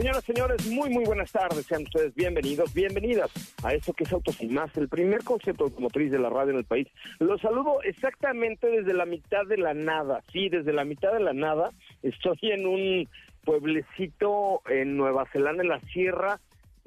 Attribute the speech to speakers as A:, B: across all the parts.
A: Señoras, señores, muy, muy buenas tardes. Sean ustedes bienvenidos, bienvenidas a eso que es Autos y Más, el primer concepto automotriz de la radio en el país. Los saludo exactamente desde la mitad de la nada. Sí, desde la mitad de la nada. Estoy en un pueblecito en Nueva Zelanda, en la Sierra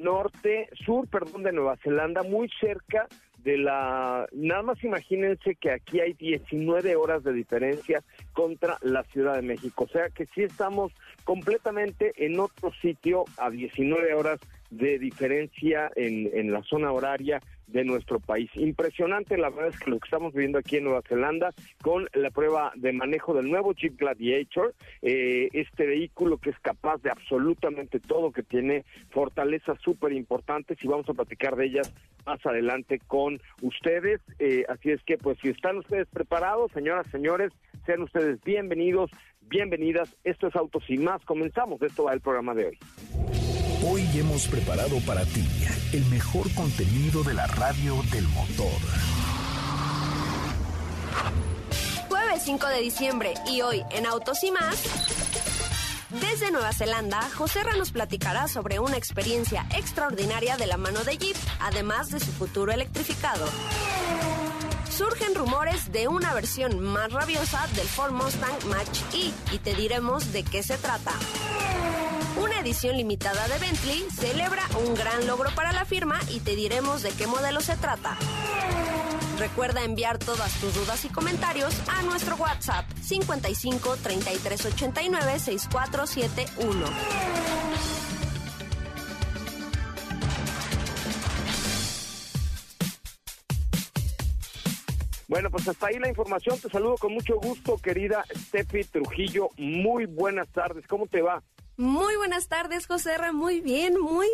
A: Norte, Sur, perdón, de Nueva Zelanda, muy cerca de la... Nada más imagínense que aquí hay 19 horas de diferencia contra la Ciudad de México. O sea que sí estamos completamente en otro sitio a 19 horas de diferencia en, en la zona horaria de nuestro país. Impresionante, la verdad es que lo que estamos viviendo aquí en Nueva Zelanda con la prueba de manejo del nuevo Jeep Gladiator, eh, este vehículo que es capaz de absolutamente todo, que tiene fortalezas súper importantes y vamos a platicar de ellas más adelante con ustedes. Eh, así es que, pues, si están ustedes preparados, señoras, señores, sean ustedes bienvenidos, bienvenidas. Esto es Autos y más. Comenzamos. Esto va el programa de hoy.
B: Hoy hemos preparado para ti el mejor contenido de la radio del motor.
C: Jueves 5 de diciembre y hoy en Autos y más. Desde Nueva Zelanda, José Ra nos platicará sobre una experiencia extraordinaria de la mano de Jeep, además de su futuro electrificado. Surgen rumores de una versión más rabiosa del Ford Mustang Mach-E y te diremos de qué se trata. Una edición limitada de Bentley celebra un gran logro para la firma y te diremos de qué modelo se trata. Recuerda enviar todas tus dudas y comentarios a nuestro WhatsApp 55 33 89 6471.
A: Bueno, pues hasta ahí la información. Te saludo con mucho gusto, querida Steffi Trujillo. Muy buenas tardes. ¿Cómo te va?
C: Muy buenas tardes, José Ra. Muy bien, muy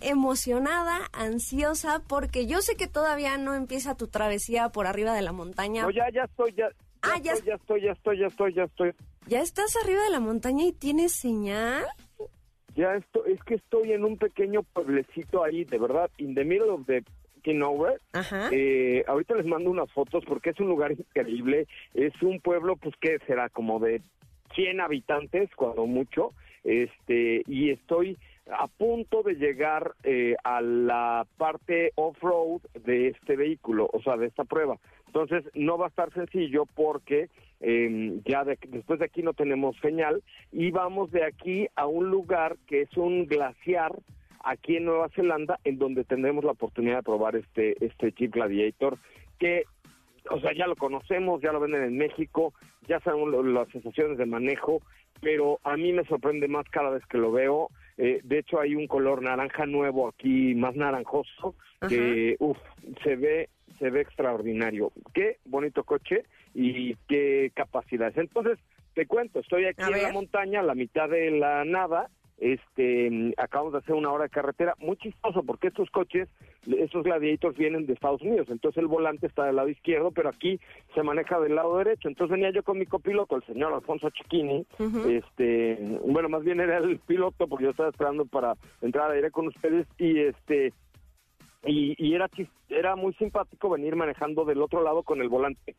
C: emocionada, ansiosa, porque yo sé que todavía no empieza tu travesía por arriba de la montaña.
A: No, ya, ya estoy, ya.
C: Ah, ya
A: estoy, ya estoy, ya estoy, ya estoy, ya estoy.
C: ¿Ya estás arriba de la montaña y tienes señal?
A: Ya estoy, es que estoy en un pequeño pueblecito ahí, de verdad, in the middle of the Nowhere.
C: Ajá.
A: Eh, ahorita les mando unas fotos porque es un lugar increíble. Es un pueblo, pues, que será como de 100 habitantes, cuando mucho. Este, y estoy a punto de llegar eh, a la parte off-road de este vehículo, o sea, de esta prueba. Entonces, no va a estar sencillo porque eh, ya de- después de aquí no tenemos señal y vamos de aquí a un lugar que es un glaciar aquí en Nueva Zelanda, en donde tendremos la oportunidad de probar este, este Jeep Gladiator, que, o sea, ya lo conocemos, ya lo venden en México, ya sabemos lo- las sensaciones de manejo, pero a mí me sorprende más cada vez que lo veo. Eh, de hecho, hay un color naranja nuevo aquí, más naranjoso, que, uff, se ve, se ve extraordinario. Qué bonito coche y qué capacidades. Entonces, te cuento, estoy aquí
C: A
A: en la montaña, a la mitad de la nada, este, acabamos de hacer una hora de carretera, muy chistoso porque estos coches, estos gladiators vienen de Estados Unidos, entonces el volante está del lado izquierdo, pero aquí se maneja del lado derecho, entonces venía yo con mi copiloto, el señor Alfonso Chiquini, este, bueno, más bien era el piloto porque yo estaba esperando para entrar al aire con ustedes. Y este, y, y era, era muy simpático venir manejando del otro lado con el volante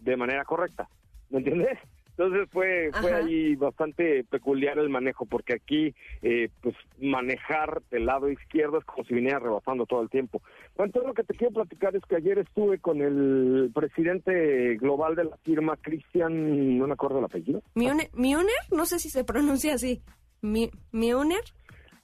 A: de manera correcta, ¿me entiendes? Entonces fue fue ahí bastante peculiar el manejo, porque aquí, eh, pues, manejar del lado izquierdo es como si viniera rebasando todo el tiempo. Bueno, entonces lo que te quiero platicar es que ayer estuve con el presidente global de la firma, Cristian, no me acuerdo el apellido.
C: ¿Mioner? No sé si se pronuncia así. ¿Mioner?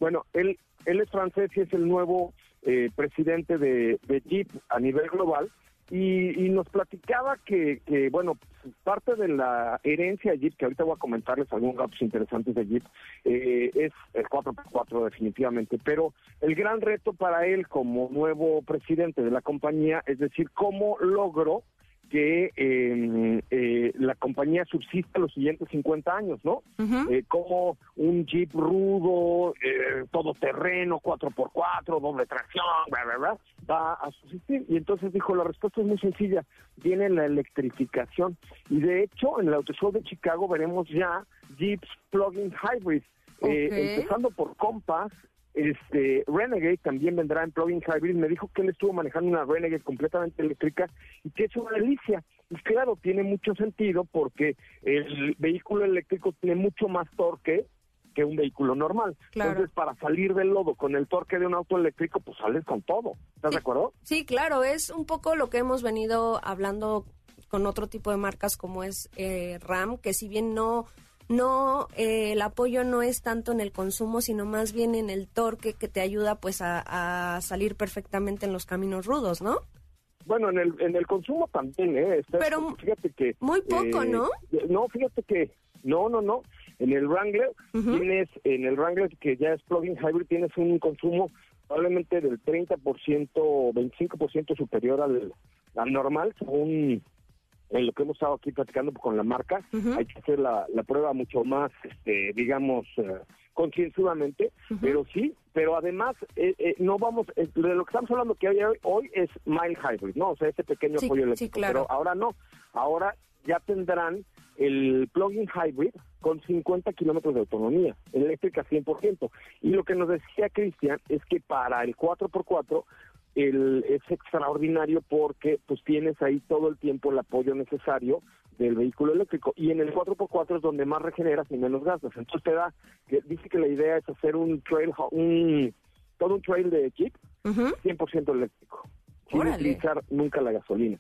A: Bueno, él, él es francés y es el nuevo eh, presidente de, de Jeep a nivel global y, nos platicaba que, bueno, parte de la herencia de Jeep, que ahorita voy a comentarles algunos datos interesantes de Jeep, eh, es el 4x4 definitivamente, pero el gran reto para él como nuevo presidente de la compañía es decir, cómo logró que eh, compañía subsista los siguientes 50 años, ¿no? Eh, como un Jeep rudo, eh, todoterreno, 4x4, doble tracción, bla, bla, bla, va a subsistir. Y entonces dijo, la respuesta es muy sencilla, viene la electrificación. Y de hecho, en el Auto Show de Chicago veremos ya Jeeps plug-in hybrid, eh, empezando por Compass, este Renegade también vendrá en plug-in hybrid. Me dijo que él estuvo manejando una Renegade completamente eléctrica y que es una delicia. Y claro, tiene mucho sentido porque el vehículo eléctrico tiene mucho más torque que un vehículo normal. Entonces, para salir del lodo con el torque de un auto eléctrico, pues sales con todo. ¿Estás de acuerdo?
C: Sí, claro, es un poco lo que hemos venido hablando con otro tipo de marcas como es eh, RAM, que si bien no no eh, el apoyo no es tanto en el consumo, sino más bien en el torque que te ayuda pues a, salir perfectamente en los caminos rudos, ¿no?
A: Bueno, en el, en el consumo también, ¿eh?
C: Pero fíjate que... Muy poco, ¿no?
A: Eh, no, fíjate que... No, no, no. En el Wrangler tienes, en el Wrangler que ya es plug-in hybrid, tienes un consumo probablemente del 30%, 25% superior al, al normal, según en lo que hemos estado aquí platicando con la marca, hay que hacer la, prueba mucho más, este, digamos, uh, concienzudamente, pero sí, pero además eh, eh, no vamos, de lo que estamos hablando que hay hoy, es mild hybrid, ¿no? O sea, ese pequeño apoyo eléctrico, pero ahora no, ahora ya tendrán el plug-in hybrid con 50 kilómetros de autonomía, eléctrica 100%. Y lo que nos decía Cristian es que para el 4x4 el, es extraordinario porque pues tienes ahí todo el tiempo el apoyo necesario del vehículo eléctrico y en el 4x4 es donde más regeneras y menos gastas. Entonces te da, que, dice que la idea es hacer un trail, un, todo un trail de Jeep 100% eléctrico, sin utilizar nunca la gasolina.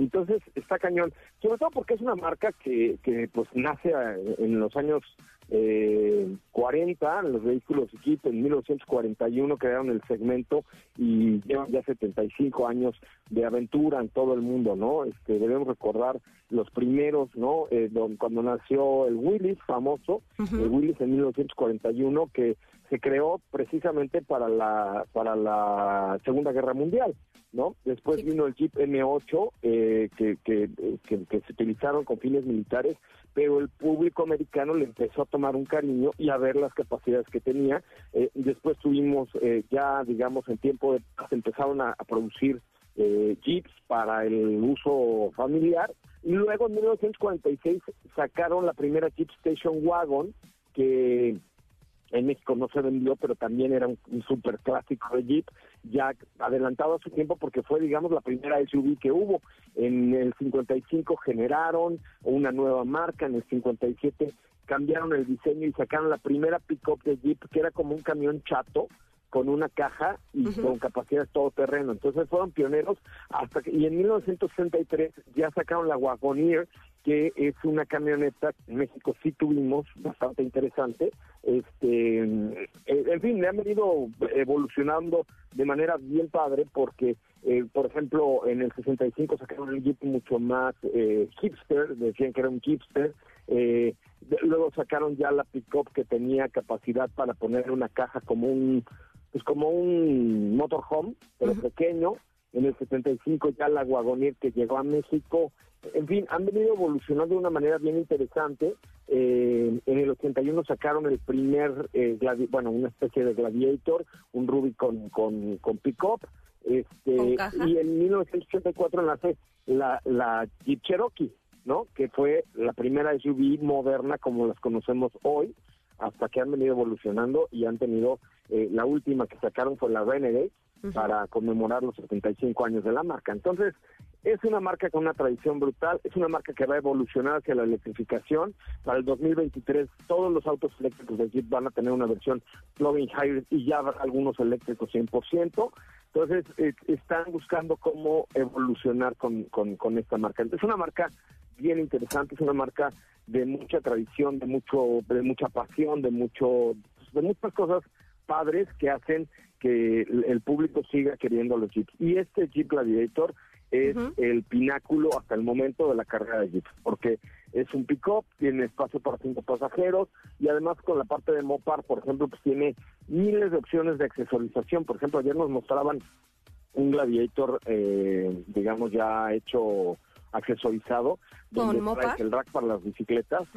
A: Entonces está cañón, sobre todo porque es una marca que, que pues nace en los años eh, 40, los vehículos Jeep en 1941 crearon el segmento y llevan ya 75 años de aventura en todo el mundo, ¿no? Este, debemos recordar los primeros, ¿no? Eh, cuando nació el Willis famoso, el Willis en 1941 que se creó precisamente para la para la Segunda Guerra Mundial. ¿no? Después vino el Jeep M8 eh, que, que, que, se utilizaron con fines militares, pero el público americano le empezó a tomar un cariño y a ver las capacidades que tenía. Eh, después tuvimos eh, ya, digamos, en tiempo de se empezaron a, producir Jeeps para el uso familiar y luego en 1946 sacaron la primera Jeep Station Wagon que en México no se vendió, pero también era un, super clásico de Jeep, ya adelantado a su tiempo porque fue, digamos, la primera SUV que hubo. En el 55 generaron una nueva marca, en el 57 cambiaron el diseño y sacaron la primera pick-up de Jeep, que era como un camión chato, con una caja y con capacidad todo terreno. Entonces fueron pioneros hasta que, y en 1963 ya sacaron la Wagoneer, que es una camioneta en México sí tuvimos bastante interesante. Este, en fin, le han venido evolucionando de manera bien padre porque, eh, por ejemplo, en el 65 sacaron un Jeep mucho más eh, hipster, decían que era un hipster. Eh, luego sacaron ya la pickup que tenía capacidad para poner una caja como un pues como un motorhome, pero pequeño. En el 75 ya la Wagoneer que llegó a México. En fin, han venido evolucionando de una manera bien interesante. Eh, en el 81 sacaron el primer, eh, bueno, una especie de Gladiator, un Ruby con, con, con pick-up. Este, y en 1984 nace la, la Jeep Cherokee, ¿no? Que fue la primera SUV moderna como las conocemos hoy, hasta que han venido evolucionando y han tenido, eh, la última que sacaron fue la Renegade, para conmemorar los 75 años de la marca. Entonces, es una marca con una tradición brutal, es una marca que va a evolucionar hacia la electrificación. Para el 2023 todos los autos eléctricos de Jeep van a tener una versión plug-in hybrid y ya algunos eléctricos 100%. Entonces, eh, están buscando cómo evolucionar con, con, esta marca. Es una marca bien interesante, es una marca de mucha tradición, de mucho de mucha pasión, de mucho de muchas cosas padres que hacen que el público siga queriendo los Jeeps. Y este Jeep Gladiator es el pináculo hasta el momento de la carrera de Jeep, porque es un pick-up, tiene espacio para cinco pasajeros y además con la parte de Mopar, por ejemplo, pues tiene miles de opciones de accesorización. Por ejemplo, ayer nos mostraban un Gladiator, eh, digamos, ya hecho accesorizado, donde traes el rack para las bicicletas,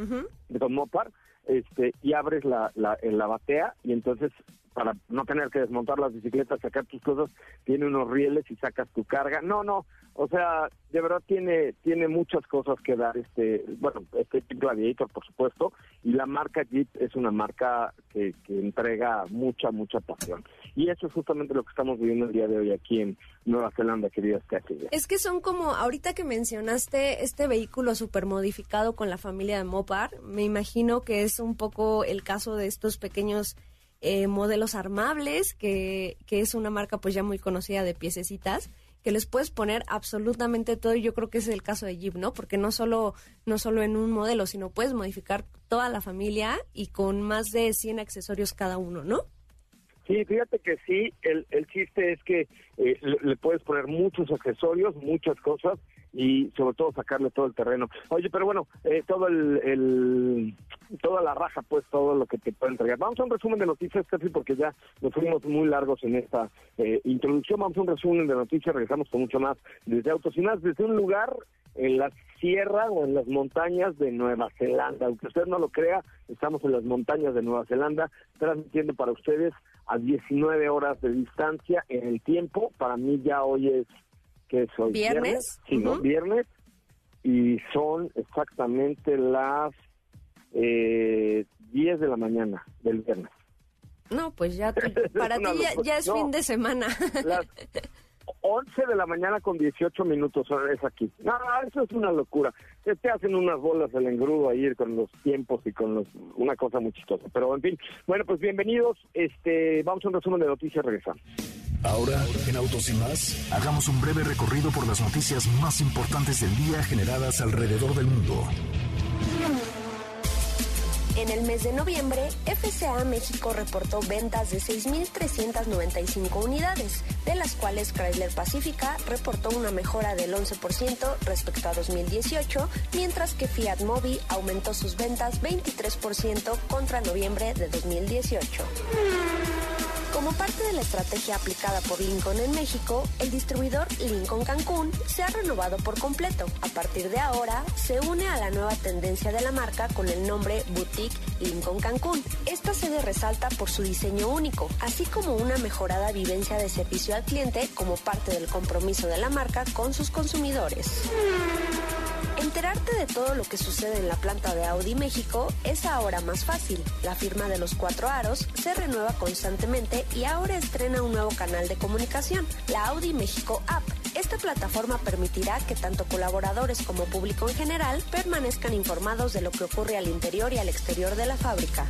A: con Mopar, este, y abres la, la, la batea y entonces para no tener que desmontar las bicicletas, sacar tus cosas, tiene unos rieles y sacas tu carga. No, no, o sea, de verdad tiene tiene muchas cosas que dar este, bueno, este Jeep Gladiator, por supuesto, y la marca Jeep es una marca que, entrega mucha, mucha pasión. Y eso es justamente lo que estamos viviendo el día de hoy aquí en Nueva Zelanda, queridas Castilla.
C: Es que son como, ahorita que mencionaste este vehículo super modificado con la familia de Mopar, me imagino que es un poco el caso de estos pequeños eh, modelos armables, que, que es una marca pues ya muy conocida de piececitas, que les puedes poner absolutamente todo yo creo que es el caso de Jeep, ¿no? Porque no solo, no solo en un modelo, sino puedes modificar toda la familia y con más de 100 accesorios cada uno, ¿no?
A: Sí, fíjate que sí, el, el chiste es que eh, le, puedes poner muchos accesorios, muchas cosas y sobre todo sacarle todo el terreno. Oye, pero bueno, eh, todo el, toda la raja, pues todo lo que te puede entregar. Vamos a un resumen de noticias, Steffi, porque ya nos fuimos muy largos en esta eh, introducción. Vamos a un resumen de noticias, regresamos con mucho más desde Autos y más, desde un lugar en la sierra o en las montañas de Nueva Zelanda. Aunque usted no lo crea, estamos en las montañas de Nueva Zelanda, transmitiendo para ustedes a 19 horas de distancia en el tiempo. Para mí ya hoy es, que es hoy?
C: ¿Viernes?
A: Sí, viernes. Y son exactamente las eh, 10 de la mañana del viernes.
C: No, pues ya, para ti ya, es fin de semana.
A: Las 11 de la mañana con 18 minutos es aquí. No, eso es una locura. Te hacen unas bolas el engrudo ahí con los tiempos y con los, una cosa muy chistosa. Pero en fin, bueno, pues bienvenidos. Este, vamos a un resumen de noticias, regresamos.
B: Ahora, en Autos y más, hagamos un breve recorrido por las noticias más importantes del día generadas alrededor del mundo.
C: En el mes de noviembre, FCA México reportó ventas de 6.395 unidades, de las cuales Chrysler Pacifica reportó una mejora del 11% respecto a 2018, mientras que Fiat Mobi aumentó sus ventas 23% contra noviembre de 2018. Como parte de la estrategia aplicada por Lincoln en México, el distribuidor Lincoln Cancún se ha renovado por completo. A partir de ahora, se une a la nueva tendencia de la marca con el nombre Boutique Lincoln Cancún. Esta sede resalta por su diseño único, así como una mejorada vivencia de servicio al cliente como parte del compromiso de la marca con sus consumidores. Enterarte de todo lo que sucede en la planta de Audi México es ahora más fácil. La firma de los cuatro aros se renueva constantemente y ahora estrena un nuevo canal de comunicación, la Audi México App. Esta plataforma permitirá que tanto colaboradores como público en general permanezcan informados de lo que ocurre al interior y al exterior de la fábrica.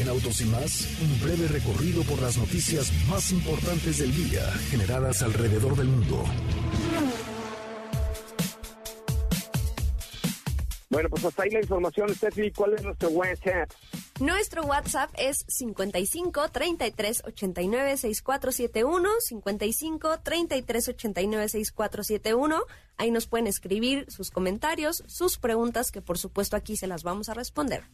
B: En Autos y más, un breve recorrido por las noticias más importantes del día generadas alrededor del mundo.
A: Bueno, pues hasta ahí la información, Steffi. ¿Cuál es nuestro WhatsApp?
C: Nuestro WhatsApp es 55 33 89 6471, 55 33 89 6471. Ahí nos pueden escribir sus comentarios, sus preguntas, que por supuesto aquí se las vamos a responder.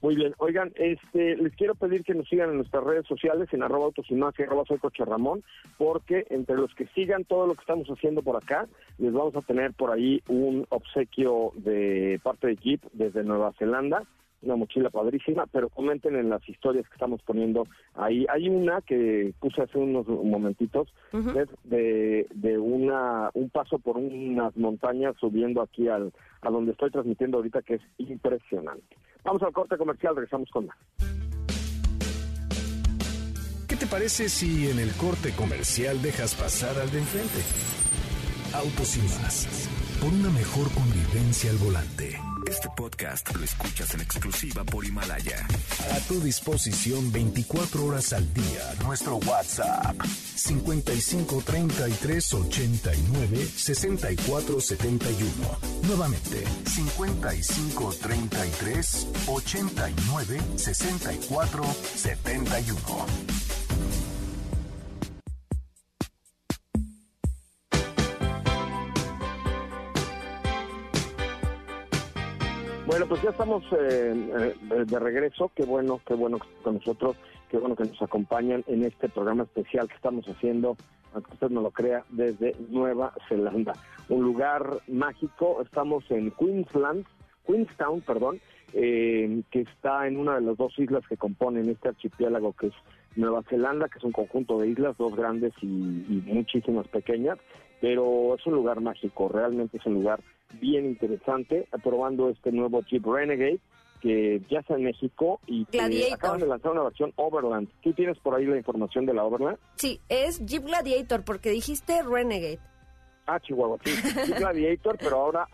A: Muy bien, oigan, este, les quiero pedir que nos sigan en nuestras redes sociales, en arroba autos arroba soy coche porque entre los que sigan todo lo que estamos haciendo por acá, les vamos a tener por ahí un obsequio de parte de Jeep desde Nueva Zelanda, una mochila padrísima, pero comenten en las historias que estamos poniendo ahí. Hay una que puse hace unos momentitos, de, de una un paso por unas montañas subiendo aquí al, a donde estoy transmitiendo ahorita, que es impresionante. Vamos al corte comercial, regresamos con más.
B: ¿Qué te parece si en el corte comercial dejas pasar al de enfrente? Autos y más, por una mejor convivencia al volante. Este podcast lo escuchas en exclusiva por Himalaya. A tu disposición 24 horas al día. Nuestro WhatsApp 55 33 89 64 71. Nuevamente 55 33 89 64 71.
A: Bueno, pues ya estamos eh, eh, de regreso. Qué bueno, qué bueno que con nosotros, qué bueno que nos acompañan en este programa especial que estamos haciendo, aunque usted no lo crea, desde Nueva Zelanda. Un lugar mágico. Estamos en Queensland, Queenstown, perdón, eh, que está en una de las dos islas que componen este archipiélago que es Nueva Zelanda, que es un conjunto de islas, dos grandes y muchísimas pequeñas, pero es un lugar mágico, realmente es un lugar bien interesante, probando este nuevo Jeep Renegade que ya está en México y que acaban de lanzar una versión Overland. ¿Tú tienes por ahí la información de la Overland?
C: Sí, es Jeep Gladiator porque dijiste Renegade.
A: Ah, Chihuahua, sí. Jeep Gladiator, pero ahora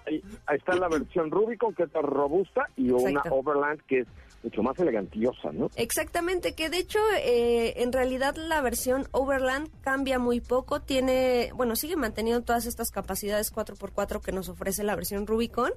A: está la versión Rubicon que es robusta y una Overland que es mucho más elegantiosa, ¿no?
C: Exactamente, que de hecho eh, en realidad la versión Overland cambia muy poco, tiene, bueno, sigue manteniendo todas estas capacidades 4x4 que nos ofrece la versión Rubicon.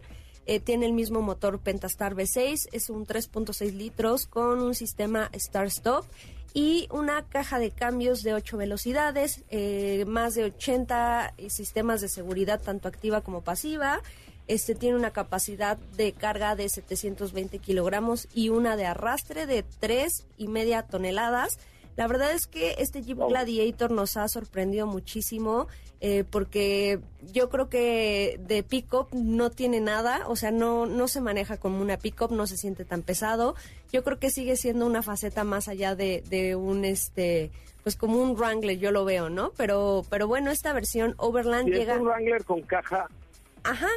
C: Eh, tiene el mismo motor Pentastar V6, es un 3.6 litros con un sistema Start-Stop y una caja de cambios de 8 velocidades, eh, más de 80 sistemas de seguridad tanto activa como pasiva, este tiene una capacidad de carga de 720 kilogramos y una de arrastre de tres y media toneladas. La verdad es que este Jeep Gladiator nos ha sorprendido muchísimo eh, porque yo creo que de pickup no tiene nada, o sea, no, no se maneja como una pickup, no se siente tan pesado. Yo creo que sigue siendo una faceta más allá de, de un este pues como un Wrangler, yo lo veo, ¿no? Pero pero bueno, esta versión Overland llega
A: es un Wrangler con caja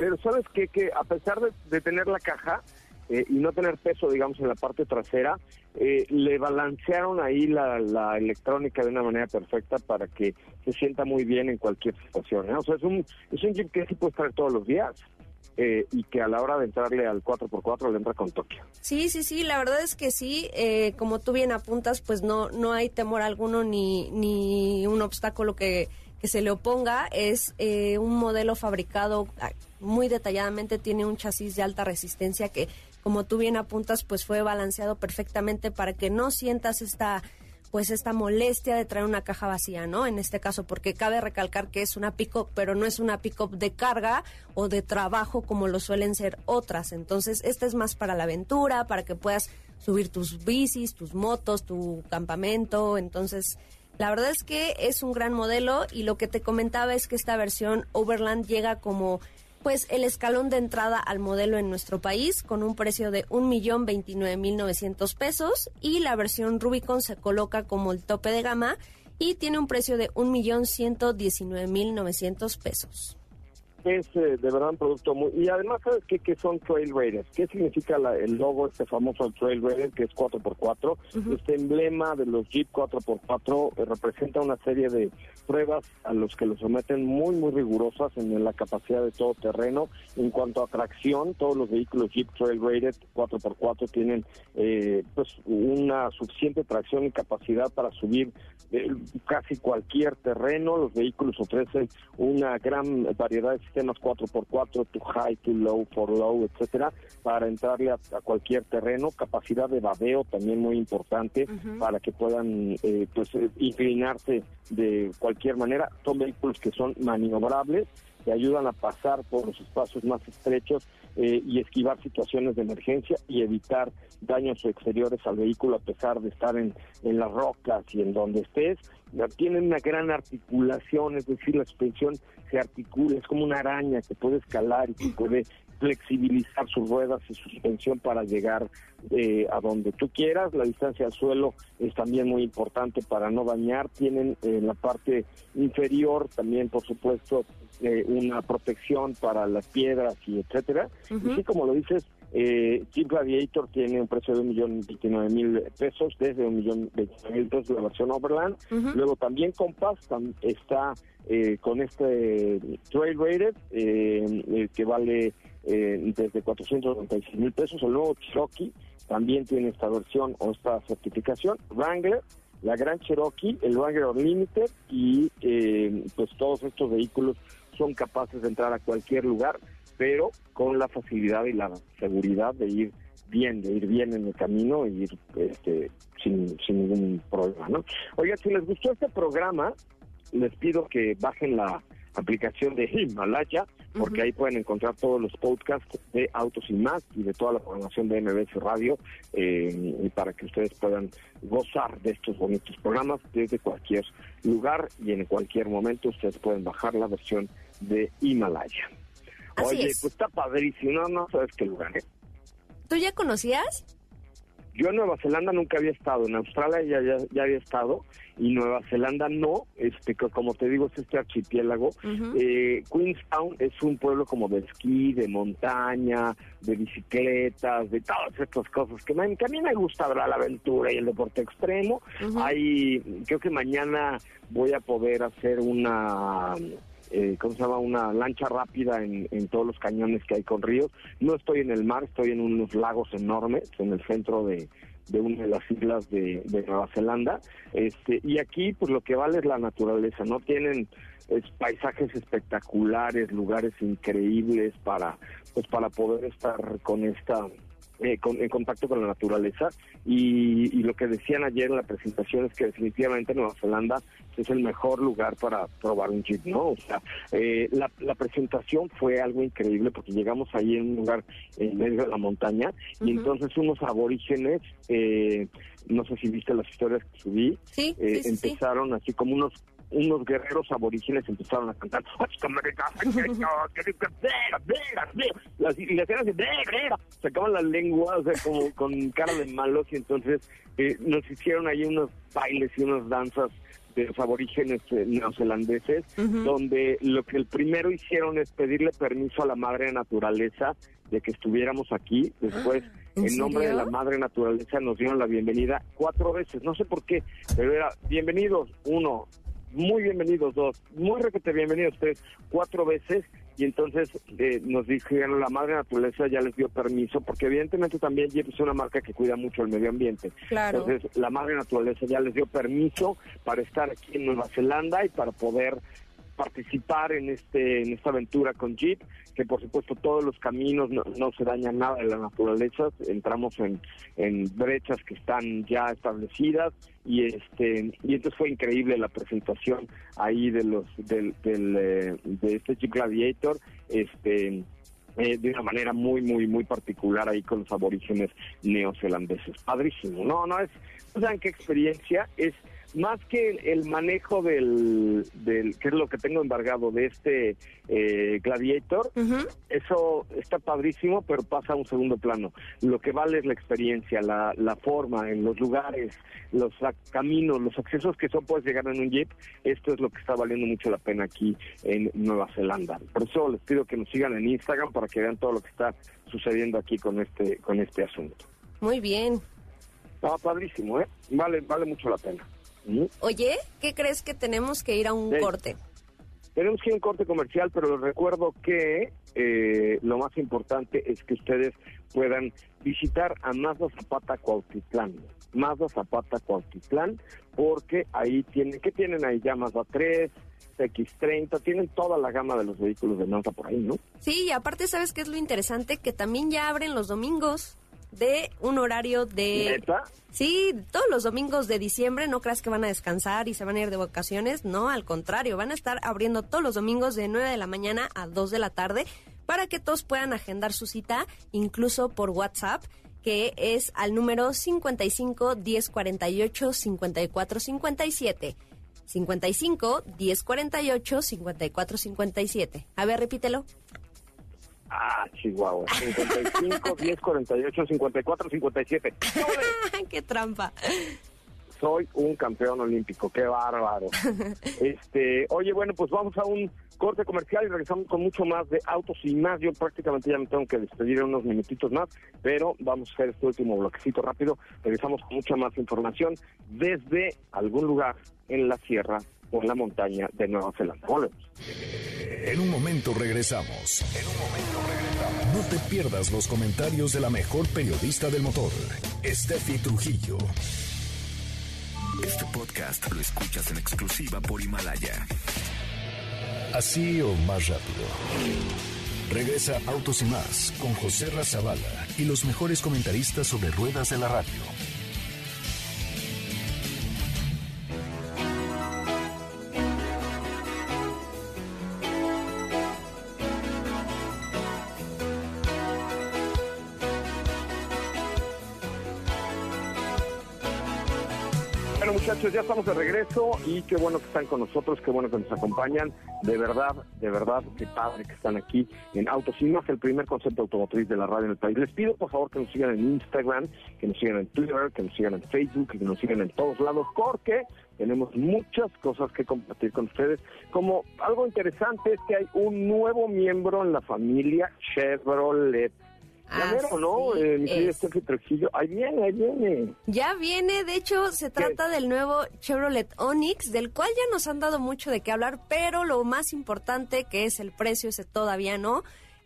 A: pero sabes qué? que a pesar de, tener la caja eh, y no tener peso, digamos, en la parte trasera, eh, le balancearon ahí la, electrónica de una manera perfecta para que se sienta muy bien en cualquier situación. ¿eh? O sea, es un, es un Jeep que sí puede estar todos los días. y que a la hora de entrarle al 4x4 le entra con Tokio.
C: Sí, sí, sí, la verdad es que sí, como tú bien apuntas, pues no, no hay temor alguno ni, ni un obstáculo que, que se le oponga es eh, un modelo fabricado ah, muy detalladamente, tiene un chasis de alta resistencia que, como tú bien apuntas, pues fue balanceado perfectamente para que no sientas esta pues esta molestia de traer una caja vacía, ¿no? En este caso, porque cabe recalcar que es una pick-up, pero no es una pick-up de carga o de trabajo como lo suelen ser otras. Entonces, esta es más para la aventura, para que puedas subir tus bicis, tus motos, tu campamento. Entonces, la verdad es que es un gran modelo y lo que te comentaba es que esta versión Overland llega como pues el escalón de entrada al modelo en nuestro país con un precio de 1.029.900 pesos y la versión Rubicon se coloca como el tope de gama y tiene un precio de 1.119.900 pesos
A: es eh, de verdad un producto muy... Y además, ¿sabes qué, qué son Trail Raiders? ¿Qué significa el logo, este famoso Trail Raider, que es 4x4? Este emblema de los Jeep 4x4 eh, representa una serie de pruebas a los que los someten muy, muy rigurosas en la capacidad de todo terreno. En cuanto a tracción, todos los vehículos Jeep Trail Raider 4x4 tienen eh, pues una suficiente tracción y capacidad para subir casi cualquier terreno. Los vehículos ofrecen una gran variedad de sistemas 4x4, to high, to low, for low, etcétera, para entrarle a, cualquier terreno, capacidad de babeo también muy importante para que puedan eh, pues eh, inclinarse de cualquier manera. Son vehículos que son maniobrables te ayudan a pasar por los espacios más estrechos eh, y esquivar situaciones de emergencia y evitar daños exteriores al vehículo a pesar de estar en, en las rocas y en donde estés. Tienen una gran articulación, es decir, la suspensión se articula, es como una araña que puede escalar y que puede flexibilizar sus ruedas y su suspensión para llegar eh, a donde tú quieras. La distancia al suelo es también muy importante para no dañar. Tienen en la parte inferior también, por supuesto, eh, una protección para las piedras y etcétera. Y sí, como lo dices, eh, Jeep Gladiator tiene un precio de un millón veintinueve mil pesos, desde un millón veintinueve mil pesos la versión Overland. Luego también Compass está eh, con este Trail Rated, eh, que vale eh, desde 496 mil pesos. El nuevo Cherokee también tiene esta versión o esta certificación. Wrangler, la Gran Cherokee, el Wrangler Unlimited y eh, pues todos estos vehículos son capaces de entrar a cualquier lugar, pero con la facilidad y la seguridad de ir bien, de ir bien en el camino y ir este, sin, sin ningún problema. ¿no? Oiga, si les gustó este programa, les pido que bajen la aplicación de Himalaya, porque ahí pueden encontrar todos los podcasts de Autos y más y de toda la programación de MBS Radio eh, para que ustedes puedan gozar de estos bonitos programas desde cualquier lugar y en cualquier momento ustedes pueden bajar la versión de Himalaya. Oye, pues está padrísimo, no, no sabes qué lugar, ¿eh?
C: ¿Tú ya conocías?
A: Yo en Nueva Zelanda nunca había estado, en Australia ya, ya, había estado y Nueva Zelanda no, este como te digo es este archipiélago. eh, Queenstown es un pueblo como de esquí, de montaña, de bicicletas, de todas estas cosas que, a mí me gusta ver la aventura y el deporte extremo. Hay, creo que mañana voy a poder hacer una eh, ¿cómo se llama? Una lancha rápida en, todos los cañones que hay con ríos. No estoy en el mar, estoy en unos lagos enormes en el centro de, una de las islas de, Nueva Zelanda. Este, y aquí, pues lo que vale es la naturaleza, ¿no? Tienen paisajes espectaculares, lugares increíbles para, pues para poder estar con esta eh, en contacto con la naturaleza. Y, lo que decían ayer en la presentación es que definitivamente Nueva Zelanda es el mejor lugar para probar un jeep, ¿no? O sea, eh, la, presentación fue algo increíble porque llegamos ahí en un lugar en medio de la montaña y entonces unos aborígenes, eh, no sé si viste las historias que subí, empezaron así como unos unos guerreros aborígenes empezaron a cantar las, y las sacaban la lengua o sea como con cara de malos y entonces eh, nos hicieron ahí unos bailes y unas danzas de los aborígenes eh, neozelandeses, donde lo que el primero hicieron es pedirle permiso a la madre naturaleza de que estuviéramos aquí. Después, ah, en, nombre de la madre naturaleza, nos dieron la bienvenida cuatro veces. No sé por qué, pero era bienvenidos, uno, muy bienvenidos dos, muy requete bienvenidos tres, cuatro veces. Y entonces eh, nos dijeron la madre naturaleza ya les dio permiso porque evidentemente también Jeep es una marca que cuida mucho el medio ambiente. Entonces la madre naturaleza ya les dio permiso para estar aquí en Nueva Zelanda y para poder participar en este en esta aventura con Jeep, que por supuesto todos los caminos no, se dañan nada de la naturaleza, entramos en, en brechas que están ya establecidas y este y entonces fue increíble la presentación ahí de los del, del eh, de este Jeep Gladiator, este eh, de una manera muy, muy, muy particular ahí con los aborígenes neozelandeses. Padrísimo. No, no es, no saben qué experiencia es más que el manejo del, del que es lo que tengo embargado de este eh, Gladiator, eso está padrísimo, pero pasa a un segundo plano. Lo que vale es la experiencia, la, la forma, en los lugares, los caminos, los accesos que son puedes llegar en un Jeep. Esto es lo que está valiendo mucho la pena aquí en Nueva Zelanda. Por eso les pido que nos sigan en Instagram para que vean todo lo que está sucediendo aquí con este, con este asunto.
C: Muy bien.
A: Está padrísimo, ¿eh? Vale, vale mucho la pena.
C: Oye, ¿qué crees que tenemos que ir a un corte?
A: Tenemos que ir a un corte comercial, pero les recuerdo que eh, lo más importante es que ustedes puedan visitar a Mazda Zapata Cuautitlán. Mazda Zapata Cuautitlán, porque ahí tienen, ¿qué tienen ahí ya? Mazda 3, X30, tienen toda la gama de los vehículos de Mazda por ahí, ¿no?
C: Sí, y aparte, ¿sabes qué es lo interesante? Que también ya abren los domingos. De un horario de...
A: ¿Neta?
C: Sí, todos los domingos de diciembre, no creas que van a descansar y se van a ir de vacaciones, no, al contrario, van a estar abriendo todos los domingos de 9 de la mañana a 2 de la tarde para que todos puedan agendar su cita, incluso por WhatsApp que es al número 55 10 48 54 57. 55 10 48 54 57. A ver, repítelo.
A: Ah, Chihuahua. 55 10 48 54 57.
C: ¡Qué trampa!
A: Soy un campeón olímpico, qué bárbaro. este, oye, bueno, pues vamos a un corte comercial y regresamos con mucho más de autos y más. Yo prácticamente ya me tengo que despedir en unos minutitos más, pero vamos a hacer este último bloquecito rápido. Regresamos con mucha más información desde algún lugar en la sierra en la montaña de Nueva Zelanda. Volvemos.
B: En un momento regresamos. En un momento regresamos. No te pierdas los comentarios de la mejor periodista del motor, Steffi Trujillo. Este podcast lo escuchas en exclusiva por Himalaya. Así o más rápido. Regresa Autos y más con José Razabala y los mejores comentaristas sobre ruedas de la radio.
A: Muchachos, ya estamos de regreso y qué bueno que están con nosotros, qué bueno que nos acompañan. De verdad, de verdad, qué padre que están aquí en Autos y el primer concepto automotriz de la radio en el país. Les pido, por favor, que nos sigan en Instagram, que nos sigan en Twitter, que nos sigan en Facebook, que nos sigan en todos lados, porque tenemos muchas cosas que compartir con ustedes. Como algo interesante es que hay un nuevo miembro en la familia Chevrolet. Ya
C: Así
A: vieron, ¿no? Eh, mi querida
C: es.
A: Steffi Trujillo. Ahí viene, ahí viene.
C: Ya viene, de hecho, se trata del nuevo Chevrolet Onix, del cual ya nos han dado mucho de qué hablar, pero lo más importante, que es el precio, ese todavía no.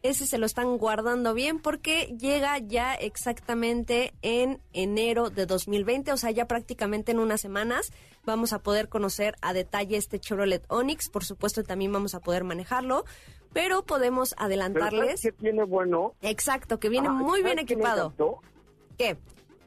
C: Ese se lo están guardando bien porque llega ya exactamente en enero de 2020, o sea, ya prácticamente en unas semanas vamos a poder conocer a detalle este Chevrolet Onix, por supuesto también vamos a poder manejarlo, pero podemos
A: Pero ¿sabes
C: adelantarles.
A: qué tiene bueno?
C: Exacto, que viene
A: Ah,
C: muy bien
A: ¿sabes qué me
C: equipado. ¿Qué?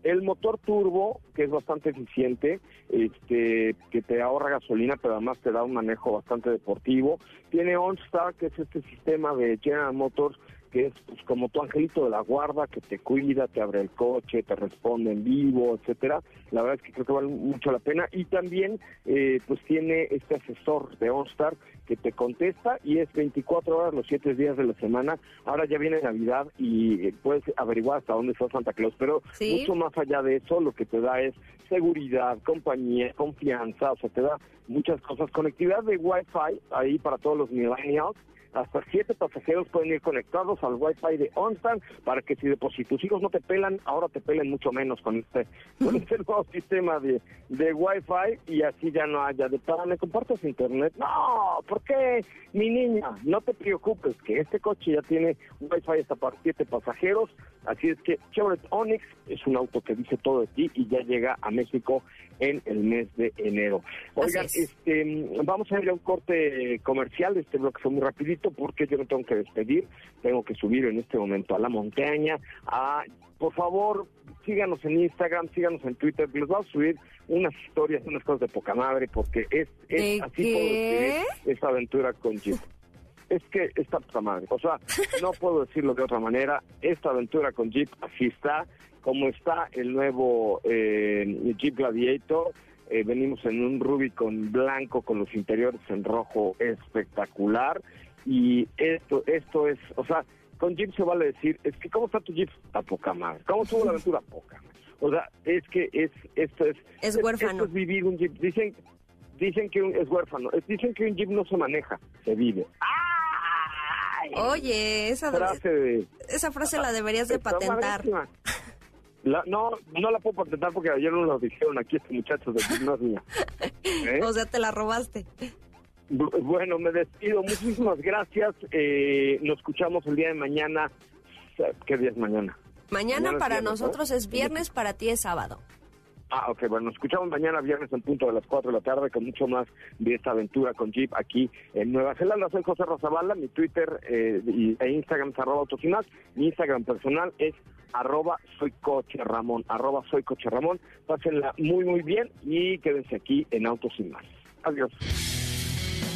A: El motor turbo, que es bastante eficiente, este, que te ahorra gasolina, pero además te da un manejo bastante deportivo. Tiene OnStar, que es este sistema de General Motors, que es pues, como tu angelito de la guarda, que te cuida, te abre el coche, te responde en vivo, etcétera. La verdad es que creo que vale mucho la pena. Y también, eh, pues tiene este asesor de OnStar que te contesta y es 24 horas los 7 días de la semana. Ahora ya viene Navidad y eh, puedes averiguar hasta dónde está Santa Claus, pero
C: Sí.
A: mucho más allá de eso, lo que te da es seguridad, compañía, confianza, o sea, te da muchas cosas. Conectividad de Wi-Fi ahí para todos los millennials. Hasta siete pasajeros pueden ir conectados al Wi-Fi de OnStar para que si de por si tus hijos no te pelan, ahora te pelen mucho menos con este, con este nuevo sistema de, de Wi-Fi y así ya no haya de para, ¿me compartes internet? No, ¿por qué? Mi niña, no te preocupes que este coche ya tiene Wi-Fi hasta para siete pasajeros, así es que Chevrolet Onix es un auto que dice todo de ti y ya llega a México en el mes de enero. Oigan,
C: es.
A: este, vamos a ir a un corte comercial, este bloque fue muy rapidito porque yo me tengo que despedir, tengo que subir en este momento a la montaña, a, por favor, síganos en Instagram, síganos en Twitter, les vamos a subir unas historias, unas cosas de poca madre, porque es, es
C: ¿De
A: así puedo
C: qué?
A: describir esta aventura con Jeep. Es que está poca madre, o sea, no puedo decirlo de otra manera, esta aventura con Jeep así está, como está el nuevo eh, Jeep Gladiator, eh, venimos en un Rubicon blanco con los interiores en rojo espectacular y esto esto es, o sea, con Jeep se vale decir, es que ¿cómo está tu Jeep? A poca madre. ¿Cómo estuvo la aventura? Poca madre. O sea, es que es esto es
C: Es huérfano.
A: Esto es vivir un Jeep. Dicen dicen que un, es huérfano. Dicen que un Jeep no se maneja, se vive. ¡Ay!
C: Oye, esa,
A: Frase de
C: esa frase la deberías de patentar.
A: La- no, no la puedo patentar porque ayer nos lo dijeron aquí estos muchachos de Jeep, no es mía. ¿Eh?
C: O sea, te la robaste.
A: Bu- Bueno, me despido. Muchísimas gracias. Eh, nos escuchamos el día de mañana. ¿Qué día es mañana?
C: Mañana para
A: viernes, ¿no?
C: nosotros es viernes, para ti es sábado.
A: Ah, ok, bueno, nos escuchamos mañana viernes en punto de las 4 de la tarde con mucho más de esta aventura con Jeep aquí en Nueva Zelanda. Soy José Razabala, mi Twitter eh, e Instagram es arroba. Mi Instagram personal es arroba soy coche Ramón, arroba soy coche Ramón. Pásenla muy, muy bien y quédense aquí en Autos y más. Adiós.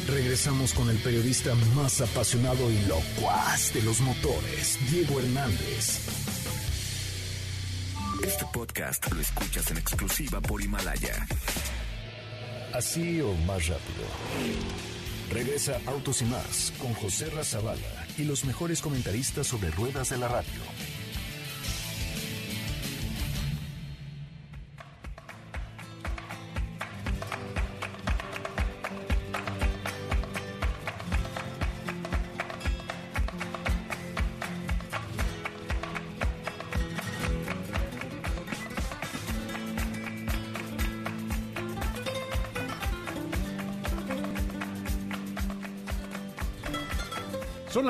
B: Regresamos con el periodista más apasionado y locuaz de los motores, Diego Hernández. Este podcast lo escuchas en exclusiva por Himalaya. Así o más rápido. Regresa Autos y más con José Razabala y los mejores comentaristas sobre ruedas de la radio.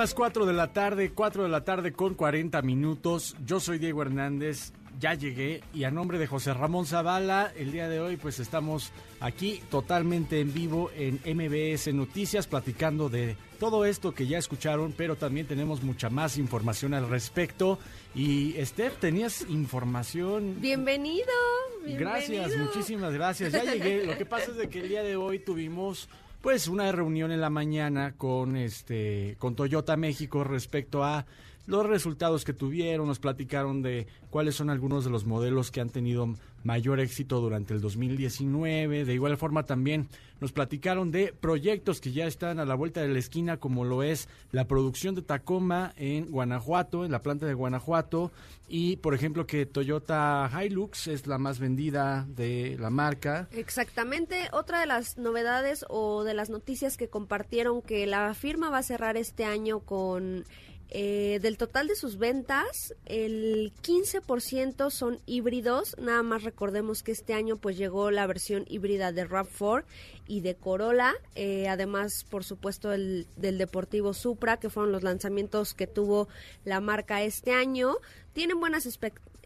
D: Las 4 de la tarde, 4 de la tarde con 40 minutos. Yo soy Diego Hernández, ya llegué y a nombre de José Ramón Zavala, el día de hoy pues estamos aquí totalmente en vivo en MBS Noticias platicando de todo esto que ya escucharon, pero también tenemos mucha más información al respecto. Y Esther, ¿tenías información?
C: Bienvenido.
D: Gracias, muchísimas gracias. Ya llegué. Lo que pasa es de que el día de hoy tuvimos pues una reunión en la mañana con este con Toyota México respecto a los resultados que tuvieron, nos platicaron de cuáles son algunos de los modelos que han tenido mayor éxito durante el 2019. De igual forma también nos platicaron de proyectos que ya están a la vuelta de la esquina, como lo es la producción de Tacoma en Guanajuato, en la planta de Guanajuato, y por ejemplo que Toyota Hilux es la más vendida de la marca.
C: Exactamente, otra de las novedades o de las noticias que compartieron que la firma va a cerrar este año con eh, del total de sus ventas, el 15% son híbridos. Nada más recordemos que este año pues llegó la versión híbrida de RAV4 y de Corolla. Eh, además, por supuesto, el, del Deportivo Supra, que fueron los lanzamientos que tuvo la marca este año. Tienen buenas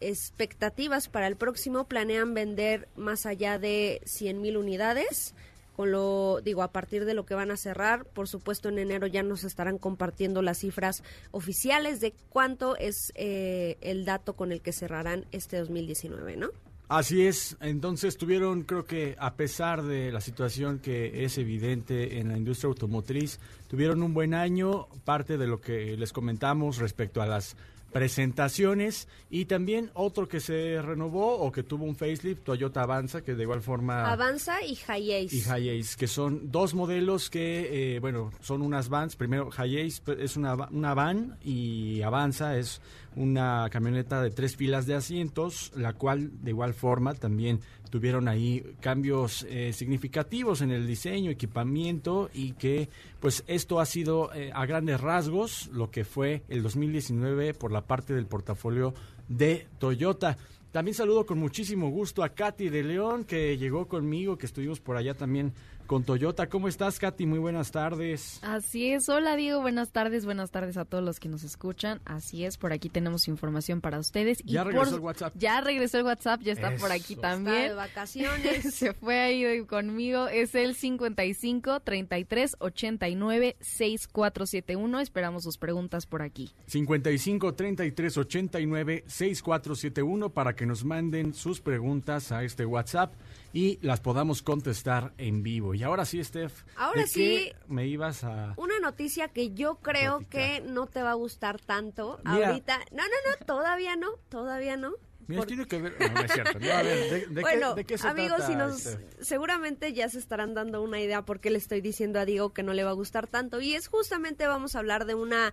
C: expectativas para el próximo. Planean vender más allá de 100 mil unidades con lo, digo, a partir de lo que van a cerrar, por supuesto en enero ya nos estarán compartiendo las cifras oficiales de cuánto es eh, el dato con el que cerrarán este 2019, ¿no?
D: Así es, entonces tuvieron, creo que a pesar de la situación que es evidente en la industria automotriz, tuvieron un buen año, parte de lo que les comentamos respecto a las presentaciones y también otro que se renovó o que tuvo un facelift, Toyota Avanza, que de igual forma...
C: Avanza y Hiace.
D: Y Hiace, que son dos modelos que, eh, bueno, son unas vans. Primero, Hiace es una, una van y Avanza es una camioneta de tres filas de asientos, la cual de igual forma también tuvieron ahí cambios eh, significativos en el diseño, equipamiento y que pues esto ha sido eh, a grandes rasgos lo que fue el 2019 por la parte del portafolio de Toyota. También saludo con muchísimo gusto a Katy de León que llegó conmigo, que estuvimos por allá también con Toyota. ¿Cómo estás, Katy? Muy buenas tardes.
E: Así es. Hola, Diego. Buenas tardes. Buenas tardes a todos los que nos escuchan. Así es. Por aquí tenemos información para ustedes.
D: Ya regresó el WhatsApp.
E: Ya regresó el WhatsApp. Ya está por aquí también.
C: Está de vacaciones.
E: Se fue ahí conmigo. Es el 55 33 89 6471. Esperamos sus preguntas por aquí.
D: 55 33 89 6471 para que nos manden sus preguntas a este WhatsApp y las podamos contestar en vivo. Y ahora sí, Steph.
C: Ahora sí.
D: me ibas a.
C: Una noticia que yo creo que no te va a gustar tanto. Ahorita. No, no, no, todavía no. Todavía no.
D: Mira, tiene que ver. No, es cierto. a ver, ¿de,
C: bueno,
D: qué, de
C: amigos,
D: si
C: nos, seguramente ya se estarán dando una idea porque le estoy diciendo a Diego que no le va a gustar tanto. Y es justamente vamos a hablar de una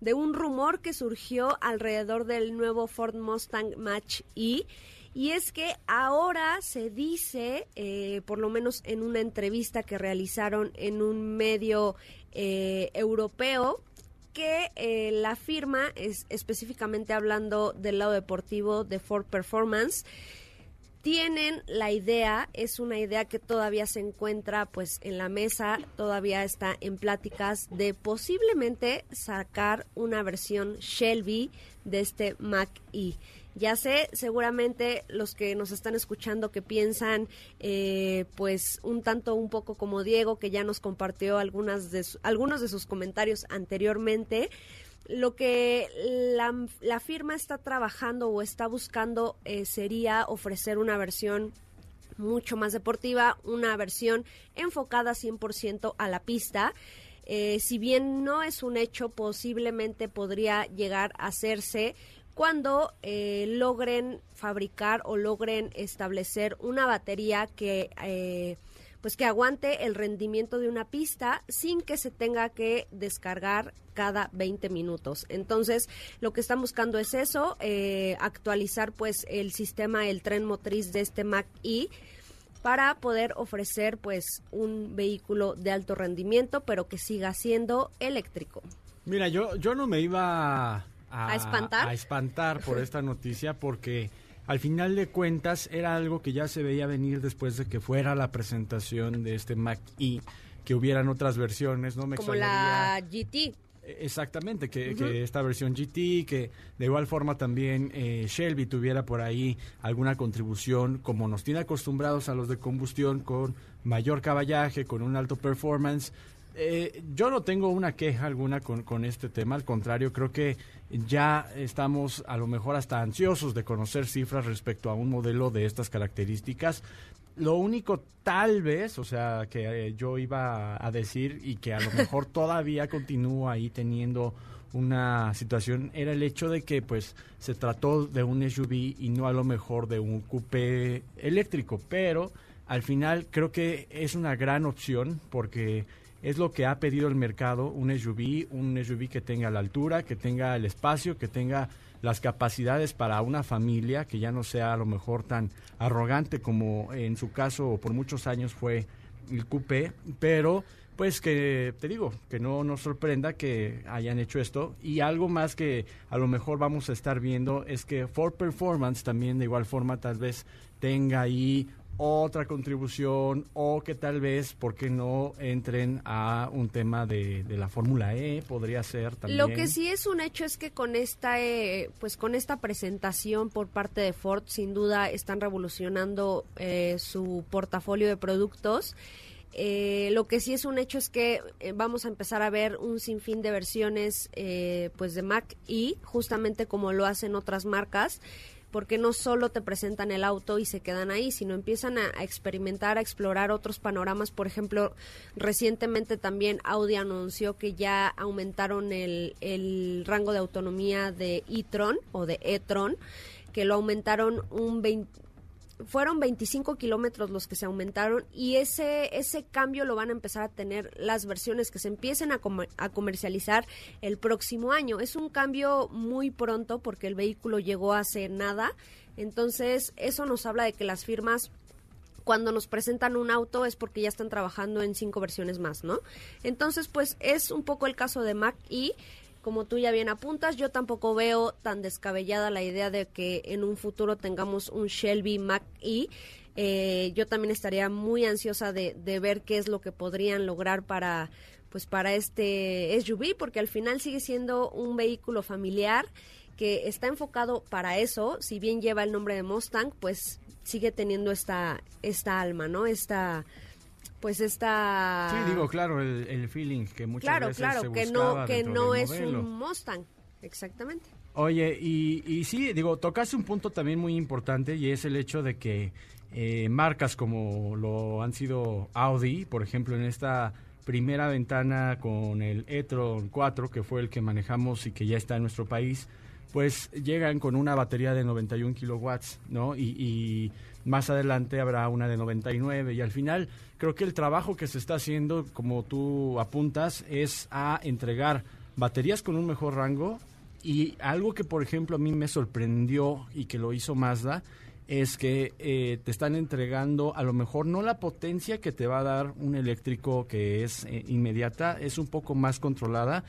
C: de un rumor que surgió alrededor del nuevo Ford Mustang Match E y es que ahora se dice, eh, por lo menos en una entrevista que realizaron en un medio eh, europeo, que eh, la firma, es específicamente hablando del lado deportivo de Ford Performance, tienen la idea, es una idea que todavía se encuentra pues en la mesa, todavía está en pláticas de posiblemente sacar una versión Shelby de este Mac E. Ya sé, seguramente los que nos están escuchando que piensan, eh, pues un tanto, un poco como Diego, que ya nos compartió de algunos de sus comentarios anteriormente, lo que la, firma está trabajando o está buscando eh, sería ofrecer una versión mucho más deportiva, una versión enfocada 100% a la pista. Eh, si bien no es un hecho, posiblemente podría llegar a hacerse cuando eh, logren fabricar o logren establecer una batería que pues que aguante el rendimiento de una pista sin que se tenga que descargar cada 20 minutos. Entonces, lo que están buscando es eso, eh, actualizar pues el sistema, el tren motriz de este Mac E para poder ofrecer pues un vehículo de alto rendimiento, pero que siga siendo eléctrico.
D: Mira, yo, yo no me iba
C: a, espantar?
D: a espantar por esta noticia porque al final de cuentas era algo que ya se veía venir después de que fuera la presentación de este Mac E, que hubieran otras versiones, ¿no?
C: Me Como la GT.
D: Exactamente, que, esta versión GT, que de igual forma también eh, Shelby tuviera por ahí alguna contribución, como nos tiene acostumbrados a los de combustión, con mayor caballaje, con un alto performance. Eh, yo no tengo una queja alguna con, con, este tema, al contrario, creo que ya estamos a lo mejor hasta ansiosos de conocer cifras respecto a un modelo de estas características. Lo único tal vez, o sea, que eh, yo iba a decir y que a lo mejor todavía continúa ahí teniendo una situación era el hecho de que pues se trató de un SUV y no a lo mejor de un coupé eléctrico, pero al final creo que es una gran opción porque es lo que ha pedido el mercado, un SUV, un SUV que tenga la altura, que tenga el espacio, que tenga las capacidades para una familia, que ya no sea a lo mejor tan arrogante como en su caso por muchos años fue el coupé, pero pues que te digo, que no nos sorprenda que hayan hecho esto. Y algo más que a lo mejor vamos a estar viendo es que Ford Performance también de igual forma tal vez tenga ahí otra contribución o que tal vez, ¿por qué no entren a un tema de, la Fórmula E? Podría ser también.
C: Lo que sí es un hecho es que con esta, eh, pues con esta presentación por parte de Ford, sin duda están revolucionando eh, su portafolio de productos. Eh, lo que sí es un hecho es que vamos a empezar a ver un sinfín de versiones pues de Mac y justamente como lo hacen otras marcas porque no solo te presentan el auto y se quedan ahí, sino empiezan a, experimentar, a explorar otros panoramas. Por ejemplo, recientemente también Audi anunció que ya aumentaron el, el rango de autonomía de e-tron o de e-tron, que lo aumentaron un 20 fueron 25 kilómetros los que se aumentaron y ese, ese cambio lo van a empezar a tener las versiones que se empiecen a, a comercializar el próximo año. Es un cambio muy pronto porque el vehículo llegó hace nada, entonces eso nos habla de que las firmas cuando nos presentan un auto es porque ya están trabajando en cinco versiones más, ¿no? Entonces, pues es un poco el caso de Mac y como tú ya bien apuntas, yo tampoco veo tan descabellada la idea de que en un futuro tengamos un Shelby Mac E. Eh, yo también estaría muy ansiosa de, ver qué es lo que podrían lograr para pues para este SUV porque al final sigue siendo un vehículo familiar que está enfocado para eso, si bien lleva el nombre de Mustang, pues sigue teniendo esta esta alma, ¿no? Esta pues esta
D: sí digo claro el, feeling que muchas
C: claro,
D: veces
C: claro
D: se
C: que no que no es un Mustang exactamente.
D: Oye y, y sí digo tocaste un punto también muy importante y es el hecho de que eh, marcas como lo han sido Audi por ejemplo en esta primera ventana con el e-tron 4 que fue el que manejamos y que ya está en nuestro país pues llegan con una batería de 91 kilowatts no y, y más adelante habrá una de 99 y al final creo que el trabajo que se está haciendo, como tú apuntas, es a entregar baterías con un mejor rango. Y algo que por ejemplo a mí me sorprendió y que lo hizo Mazda es que eh, te están entregando a lo mejor no la potencia que te va a dar un eléctrico que es eh, inmediata, es un poco más controlada,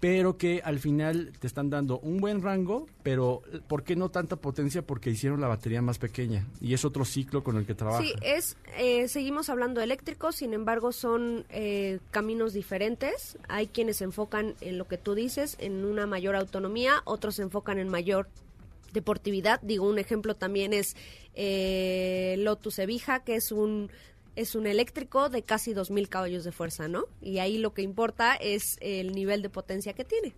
D: pero que al final te están dando un buen rango, pero ¿por qué no tanta potencia? Porque hicieron la batería más pequeña y es otro ciclo con el que trabaja.
C: Sí, es, eh, seguimos hablando eléctricos, sin embargo son eh, caminos diferentes. Hay quienes se enfocan en lo que tú dices, en una mayor autonomía, otros se enfocan en mayor deportividad. Digo, un ejemplo también es eh, Lotus Evija, que es un es un eléctrico de casi 2.000 caballos de fuerza, ¿no? Y ahí lo que importa es el nivel de potencia que tiene.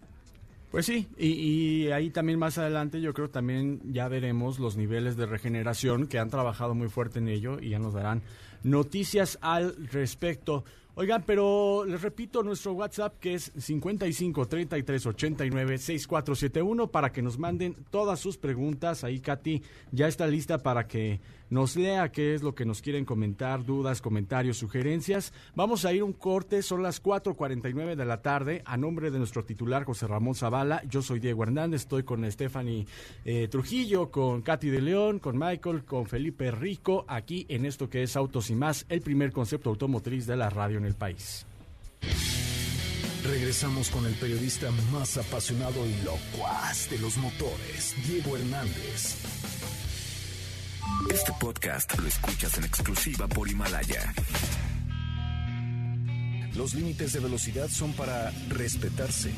D: Pues sí, y, y, ahí también más adelante yo creo también ya veremos los niveles de regeneración que han trabajado muy fuerte en ello y ya nos darán noticias al respecto. Oigan, pero les repito nuestro WhatsApp que es 55 33 89 6471 para que nos manden todas sus preguntas. Ahí Katy ya está lista para que nos lea qué es lo que nos quieren comentar, dudas, comentarios, sugerencias. Vamos a ir un corte, son las 4.49 de la tarde. A nombre de nuestro titular José Ramón Zavala, yo soy Diego Hernández, estoy con Stephanie eh, Trujillo, con Katy de León, con Michael, con Felipe Rico, aquí en esto que es Autos y más, el primer concepto automotriz de la radio en el país.
B: Regresamos con el periodista más apasionado y locuaz de los motores, Diego Hernández. Este podcast lo escuchas en exclusiva por Himalaya. Los límites de velocidad son para respetarse,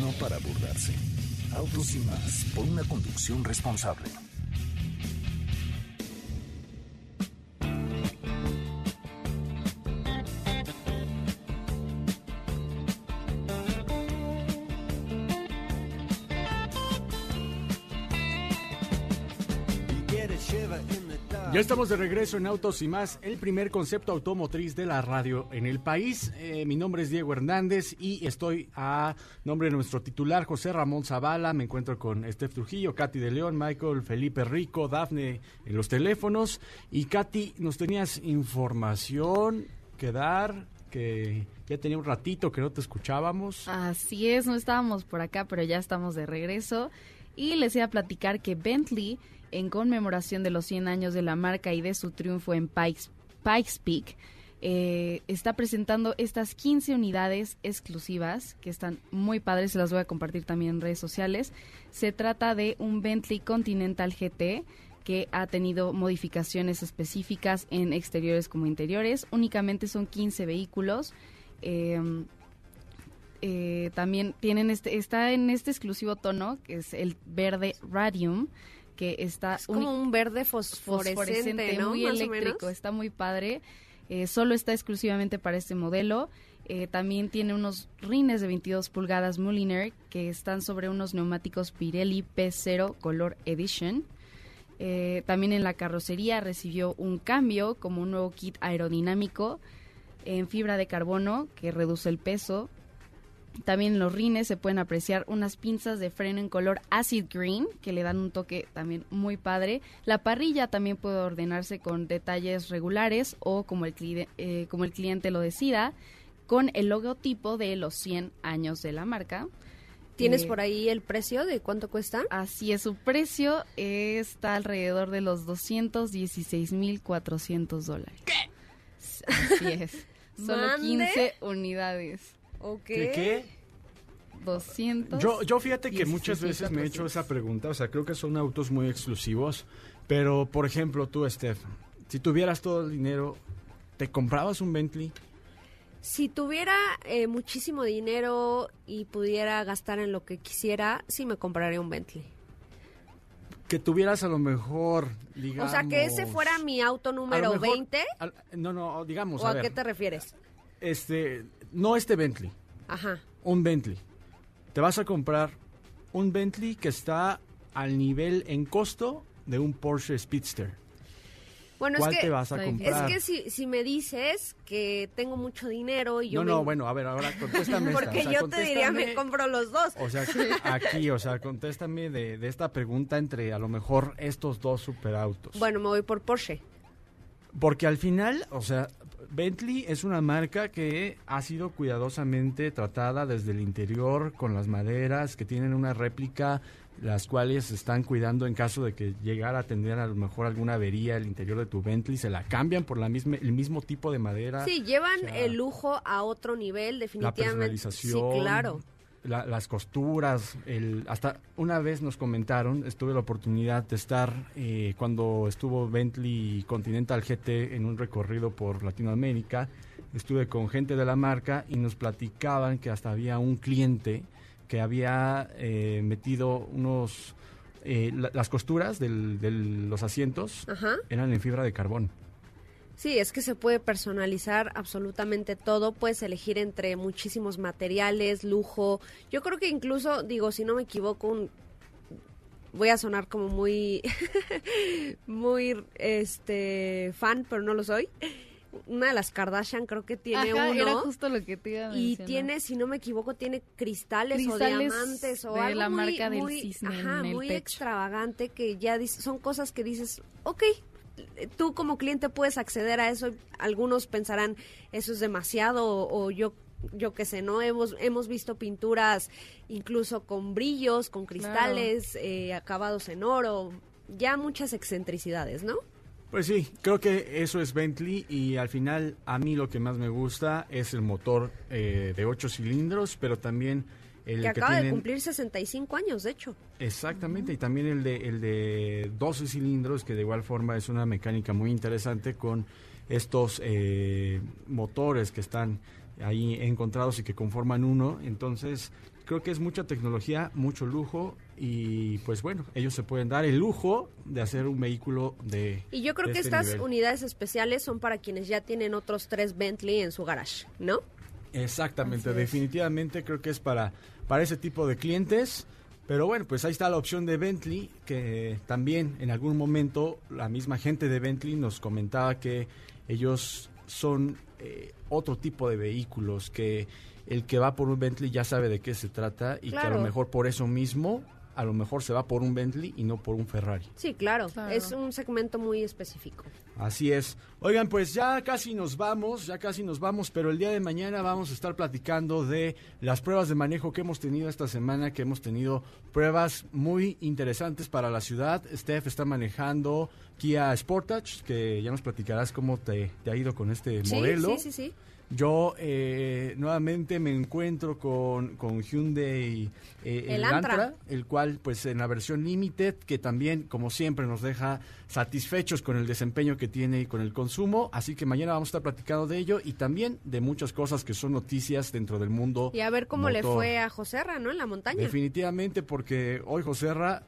B: no para burlarse. Autos y más, por una conducción responsable.
D: Estamos de regreso en Autos y más, el primer concepto automotriz de la radio en el país. Eh, mi nombre es Diego Hernández y estoy a nombre de nuestro titular José Ramón Zavala. Me encuentro con Steph Trujillo, Katy de León, Michael, Felipe Rico, Dafne en los teléfonos. Y Katy, nos tenías información que dar, que ya tenía un ratito que no te escuchábamos.
E: Así es, no estábamos por acá, pero ya estamos de regreso. Y les iba a platicar que Bentley en conmemoración de los 100 años de la marca y de su triunfo en Pikes, Peak, eh, está presentando estas 15 unidades exclusivas que están muy padres, se las voy a compartir también en redes sociales. Se trata de un Bentley Continental GT que ha tenido modificaciones específicas en exteriores como interiores. Únicamente son 15 vehículos. Em, eh, también tienen este, está en este exclusivo tono, que es el verde Radium que está...
C: Es como un verde fosforescente,
E: muy eléctrico, está muy padre. Eh, solo está exclusivamente para este modelo. Eh, también tiene unos rines de 22 pulgadas Mulliner que están sobre unos neumáticos Pirelli P0 Color Edition. Eh, también en la carrocería recibió un cambio como un nuevo kit aerodinámico en fibra de carbono que reduce el peso, también en los rines se pueden apreciar unas pinzas de freno en color acid green que le dan un toque también muy padre. La parrilla también puede ordenarse con detalles regulares o como el, eh, como el cliente lo decida, con el logotipo de los 100 años de la marca.
C: ¿Tienes eh, por ahí el precio de cuánto cuesta?
E: Así es, su precio está alrededor de los 216.400 dólares.
C: ¿Qué?
E: Así es. Solo 15 unidades.
C: ¿Qué?
D: ¿Qué?
E: 200.
D: Yo, yo fíjate que muchas veces me he hecho esa pregunta, o sea, creo que son autos muy exclusivos, pero por ejemplo tú, Steph, si tuvieras todo el dinero, ¿te comprabas un Bentley?
C: Si tuviera eh, muchísimo dinero y pudiera gastar en lo que quisiera, sí me compraría un Bentley.
D: Que tuvieras a lo mejor, digamos...
C: O sea, que ese fuera mi auto número 20.
D: no, no, digamos...
C: ¿O a, qué te refieres?
D: Este, no este Bentley.
C: Ajá.
D: Un Bentley. Te vas a comprar un Bentley que está al nivel en costo de un Porsche Speedster.
C: Bueno,
D: ¿Cuál
C: es que,
D: te vas a comprar?
C: Es que si, si, me dices que tengo mucho dinero y yo
D: No, no, bueno, a ver, ahora contéstame
C: Porque
D: esta.
C: yo te diría, me compro los dos.
D: O sea, aquí, o sea, contéstame de, de esta pregunta entre a lo mejor estos dos superautos.
C: Bueno, me voy por Porsche.
D: Porque al final, o sea, Bentley es una marca que ha sido cuidadosamente tratada desde el interior con las maderas que tienen una réplica las cuales están cuidando en caso de que llegara a tener a lo mejor alguna avería el interior de tu Bentley, se la cambian por la misma, el mismo tipo de madera.
C: Sí, llevan el lujo a otro nivel, definitivamente. La
D: personalización.
C: Sí, claro.
D: Las costuras, el, hasta una vez nos comentaron, estuve la oportunidad de estar eh, cuando estuvo Bentley Continental GT en un recorrido por Latinoamérica, estuve con gente de la marca y nos platicaban que hasta había un cliente que había eh, metido unos... Eh, las costuras de los asientos eran en fibra de carbón.
C: Sí, es que se puede personalizar absolutamente todo, puedes elegir entre muchísimos materiales, lujo. Yo creo que incluso, digo, si no me equivoco, voy a sonar como muy, muy, este, fan, pero no lo soy una de las Kardashian creo que tiene uno.
E: Era justo lo que te iba a
C: Y tiene, si no me equivoco, tiene cristales, o diamantes o algo
E: la
C: muy,
E: marca del
C: muy,
E: cisne
C: ajá, muy extravagante que ya son cosas que dices, ok, tú como cliente puedes acceder a eso. Algunos pensarán eso es demasiado o, yo yo qué sé, ¿no? Hemos, hemos visto pinturas incluso con brillos, con cristales, eh, acabados en oro, ya muchas excentricidades, ¿no?
D: Pues sí, creo que eso es Bentley y al final a mí lo que más me gusta es el motor eh, de 8 cilindros, pero también el
C: que, acaba de cumplir 65 años, de hecho.
D: Exactamente, y también el de, el de 12 cilindros, que de igual forma es una mecánica muy interesante con estos eh, motores que están ahí encontrados y que conforman uno. Entonces, creo que es mucha tecnología, mucho lujo y pues bueno, ellos se pueden dar el lujo de hacer un vehículo de...
C: Y yo creo que
D: este
C: estas unidades especiales son para quienes ya tienen otros tres Bentley en su garage, ¿no?
D: Exactamente, definitivamente creo que es para, para ese tipo de clientes. Pero bueno, pues ahí está la opción de Bentley, que también en algún momento la misma gente de Bentley nos comentaba que ellos son eh, otro tipo de vehículos, que el que va por un Bentley ya sabe de qué se trata y que a lo mejor por eso mismo a lo mejor se va por un Bentley y no por un Ferrari.
C: Sí, claro, es un segmento muy específico.
D: Así es. Oigan, pues ya casi nos vamos, ya casi nos vamos, pero el día de mañana vamos a estar platicando de las pruebas de manejo que hemos tenido esta semana, que hemos tenido pruebas muy interesantes para la ciudad. Steph está manejando Kia Sportage, que ya nos platicarás cómo te, ha ido con este modelo.
C: Sí, sí, sí.
D: Yo eh, nuevamente me encuentro con, con Hyundai eh, el, Antra. el cual pues en la versión Limited, que también como siempre nos deja satisfechos con el desempeño que tiene y con el consumo, así que mañana vamos a estar platicando de ello y también de muchas cosas que son noticias dentro del mundo.
C: Y a ver cómo le fue a Joserra, ¿no? En la montaña.
D: Definitivamente porque hoy Joserra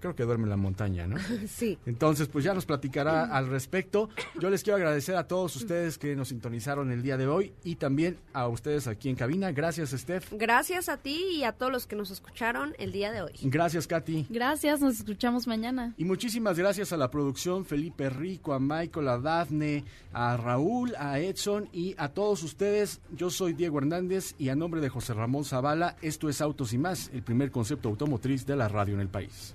D: creo que duerme en la montaña, ¿no?
C: Sí.
D: Entonces, pues ya nos platicará al respecto. Yo les quiero agradecer a todos ustedes que nos sintonizaron el día de hoy y también a ustedes aquí en cabina. Gracias, Steph.
C: Gracias a ti y a todos los que nos escucharon el día de hoy.
D: Gracias, Katy.
E: Gracias, nos escuchamos mañana.
D: Y muchísimas gracias a la producción, Felipe Rico, a Michael, a Dafne, a Raúl, a Edson y a todos ustedes. Yo soy Diego Hernández y a nombre de José Ramón Zavala, esto es Autos y más, el primer concepto automotriz de la radio en el país.